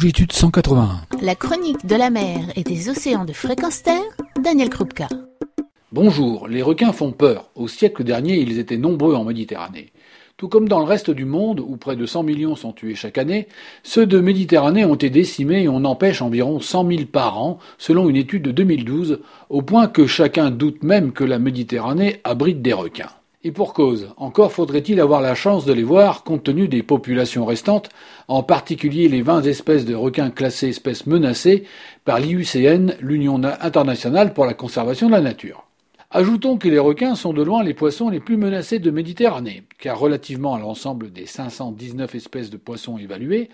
Longitude 181. La chronique de la mer et des océans de fréquence terre, Daniel Krupka. Bonjour, les requins font peur. Au siècle dernier, ils étaient nombreux en Méditerranée. Tout comme dans le reste du monde, où près de 100 millions sont tués chaque année, ceux de Méditerranée ont été décimés et on empêche environ 100 000 par an, selon une étude de 2012, au point que chacun doute même que la Méditerranée abrite des requins. Et pour cause, encore faudrait-il avoir la chance de les voir compte tenu des populations restantes, en particulier les 20 espèces de requins classées espèces menacées par l'IUCN, l'Union internationale pour la conservation de la nature. Ajoutons que les requins sont de loin les poissons les plus menacés de Méditerranée, car relativement à l'ensemble des 519 espèces de poissons évaluées,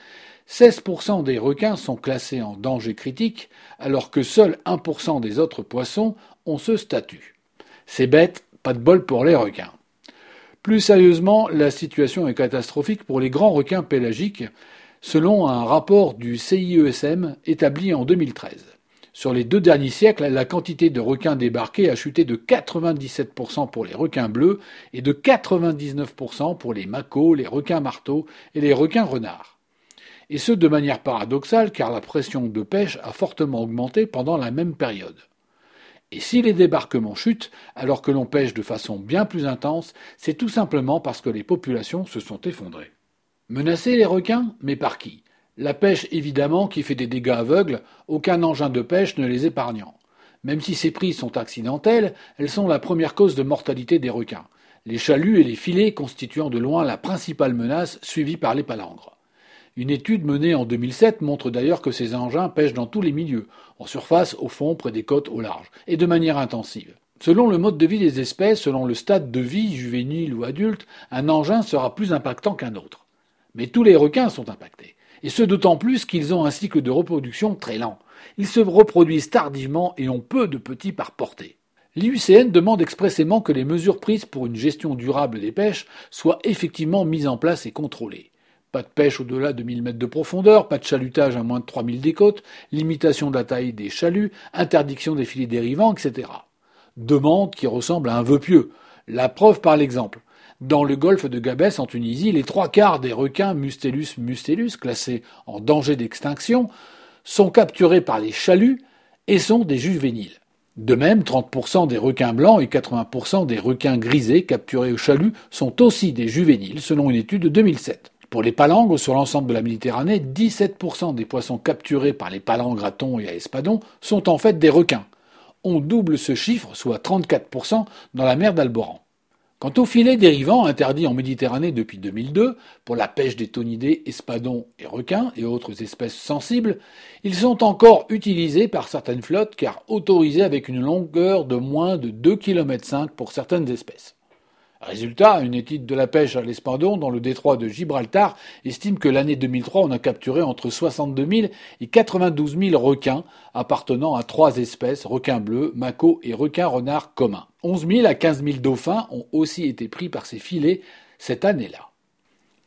16% des requins sont classés en danger critique, alors que seul 1% des autres poissons ont ce statut. C'est bête, pas de bol pour les requins. Plus sérieusement, la situation est catastrophique pour les grands requins pélagiques, selon un rapport du CIESM établi en 2013. Sur les deux derniers siècles, la quantité de requins débarqués a chuté de 97% pour les requins bleus et de 99% pour les macos, les requins marteaux et les requins renards. Et ce de manière paradoxale car la pression de pêche a fortement augmenté pendant la même période. Et si les débarquements chutent alors que l'on pêche de façon bien plus intense, c'est tout simplement parce que les populations se sont effondrées. Menacer les requins? Mais par qui? La pêche, évidemment, qui fait des dégâts aveugles, aucun engin de pêche ne les épargnant. Même si ces prises sont accidentelles, elles sont la première cause de mortalité des requins, les chaluts et les filets constituant de loin la principale menace, suivie par les palangres. Une étude menée en 2007 montre d'ailleurs que ces engins pêchent dans tous les milieux, en surface, au fond, près des côtes, au large, et de manière intensive. Selon le mode de vie des espèces, selon le stade de vie, juvénile ou adulte, un engin sera plus impactant qu'un autre. Mais tous les requins sont impactés et ce d'autant plus qu'ils ont un cycle de reproduction très lent. Ils se reproduisent tardivement et ont peu de petits par portée. L'IUCN demande expressément que les mesures prises pour une gestion durable des pêches soient effectivement mises en place et contrôlées. Pas de pêche au-delà de 1000 mètres de profondeur, pas de chalutage à moins de 3000 des côtes, limitation de la taille des chaluts, interdiction des filets dérivants, etc. Demande qui ressemble à un vœu pieux. La preuve par l'exemple. Dans le golfe de Gabès, en Tunisie, les trois quarts des requins Mustelus mustelus, classés en danger d'extinction, sont capturés par les chaluts et sont des juvéniles. De même, 30% des requins blancs et 80% des requins grisés capturés au chalut sont aussi des juvéniles, selon une étude de 2007. Pour les palangres, sur l'ensemble de la Méditerranée, 17% des poissons capturés par les palangres à thon et à espadon sont en fait des requins. On double ce chiffre, soit 34%, dans la mer d'Alboran. Quant aux filets dérivants interdits en Méditerranée depuis 2002 pour la pêche des tonidés, espadons et requins et autres espèces sensibles, ils sont encore utilisés par certaines flottes car autorisés avec une longueur de moins de 2,5 km pour certaines espèces. Résultat, une étude de la pêche à l'espadon dans le détroit de Gibraltar estime que l'année 2003, on a capturé entre 62 000 et 92 000 requins appartenant à trois espèces, requins bleus, mako et requins renards communs. 11 000 à 15 000 dauphins ont aussi été pris par ces filets cette année-là.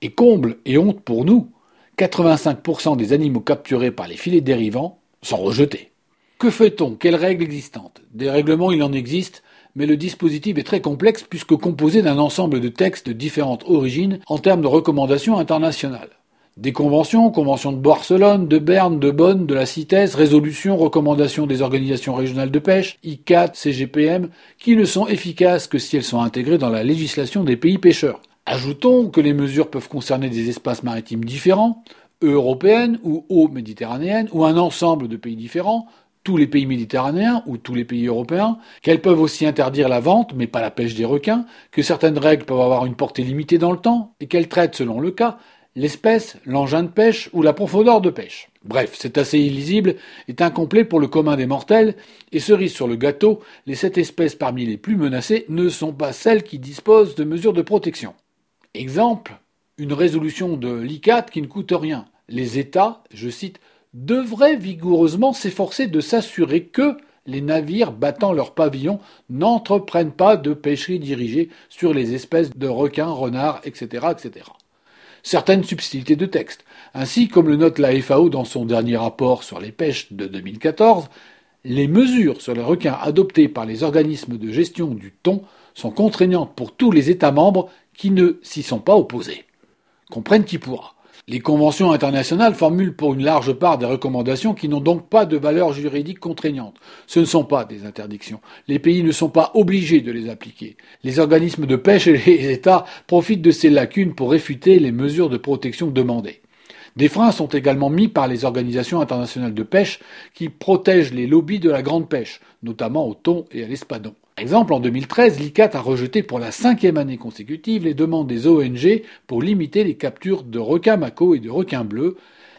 Et comble et honte pour nous, 85% des animaux capturés par les filets dérivants sont rejetés. Que fait-on? Quelles règles existantes? Des règlements, il en existe, mais le dispositif est très complexe puisque composé d'un ensemble de textes de différentes origines en termes de recommandations internationales. Des conventions, conventions de Barcelone, de Berne, de Bonn, de la CITES, résolutions, recommandations des organisations régionales de pêche, ICAT, CGPM, qui ne sont efficaces que si elles sont intégrées dans la législation des pays pêcheurs. Ajoutons que les mesures peuvent concerner des espaces maritimes différents, européennes ou eaux méditerranéennes, ou un ensemble de pays différents, tous les pays méditerranéens ou tous les pays européens, qu'elles peuvent aussi interdire la vente, mais pas la pêche des requins, que certaines règles peuvent avoir une portée limitée dans le temps, et qu'elles traitent, selon le cas, l'espèce, l'engin de pêche ou la profondeur de pêche. Bref, c'est assez illisible, est incomplet pour le commun des mortels, et cerise sur le gâteau, les sept espèces parmi les plus menacées ne sont pas celles qui disposent de mesures de protection. Exemple, une résolution de l'ICAT qui ne coûte rien. Les États, je cite, devrait vigoureusement s'efforcer de s'assurer que les navires battant leur pavillon n'entreprennent pas de pêcherie dirigée sur les espèces de requins, renards, etc., etc. Certaines subtilités de texte, ainsi comme le note la FAO dans son dernier rapport sur les pêches de 2014, les mesures sur les requins adoptées par les organismes de gestion du thon sont contraignantes pour tous les États membres qui ne s'y sont pas opposés. Comprenne qui pourra. Les conventions internationales formulent pour une large part des recommandations qui n'ont donc pas de valeur juridique contraignante. Ce ne sont pas des interdictions. Les pays ne sont pas obligés de les appliquer. Les organismes de pêche et les États profitent de ces lacunes pour réfuter les mesures de protection demandées. Des freins sont également mis par les organisations internationales de pêche qui protègent les lobbies de la grande pêche, notamment au thon et à l'espadon. Par exemple, en 2013, l'ICAT a rejeté pour la cinquième année consécutive les demandes des ONG pour limiter les captures de requins mako et de requins bleus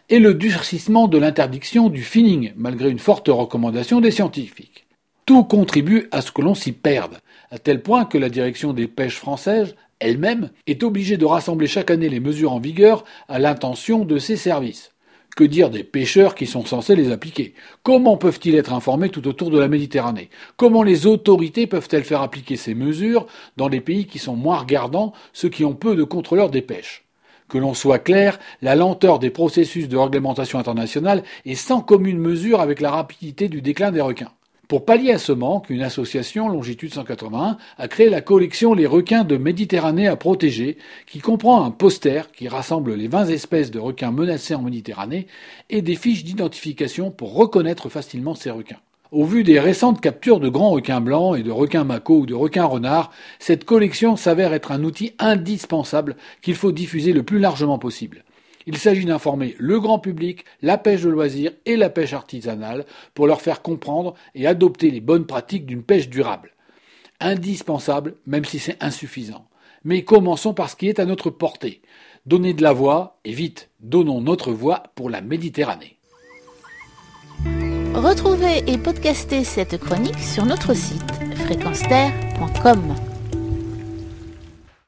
et le durcissement de l'interdiction du finning, malgré une forte recommandation des scientifiques. Tout contribue à ce que l'on s'y perde, à tel point que la direction des pêches françaises elle-même est obligée de rassembler chaque année les mesures en vigueur à l'intention de ses services. Que dire des pêcheurs qui sont censés les appliquer? Comment peuvent-ils être informés tout autour de la Méditerranée? Comment les autorités peuvent-elles faire appliquer ces mesures dans des pays qui sont moins regardants, ceux qui ont peu de contrôleurs des pêches? Que l'on soit clair, la lenteur des processus de réglementation internationale est sans commune mesure avec la rapidité du déclin des requins. Pour pallier à ce manque, une association, Longitude 181, a créé la collection Les requins de Méditerranée à protéger, qui comprend un poster qui rassemble les 20 espèces de requins menacés en Méditerranée et des fiches d'identification pour reconnaître facilement ces requins. Au vu des récentes captures de grands requins blancs et de requins mako ou de requins renards, cette collection s'avère être un outil indispensable qu'il faut diffuser le plus largement possible. Il s'agit d'informer le grand public, la pêche de loisirs et la pêche artisanale pour leur faire comprendre et adopter les bonnes pratiques d'une pêche durable. Indispensable, même si c'est insuffisant. Mais commençons par ce qui est à notre portée. Donner de la voix, et vite, donnons notre voix pour la Méditerranée. Retrouvez et podcastez cette chronique sur notre site fréquenceterre.com.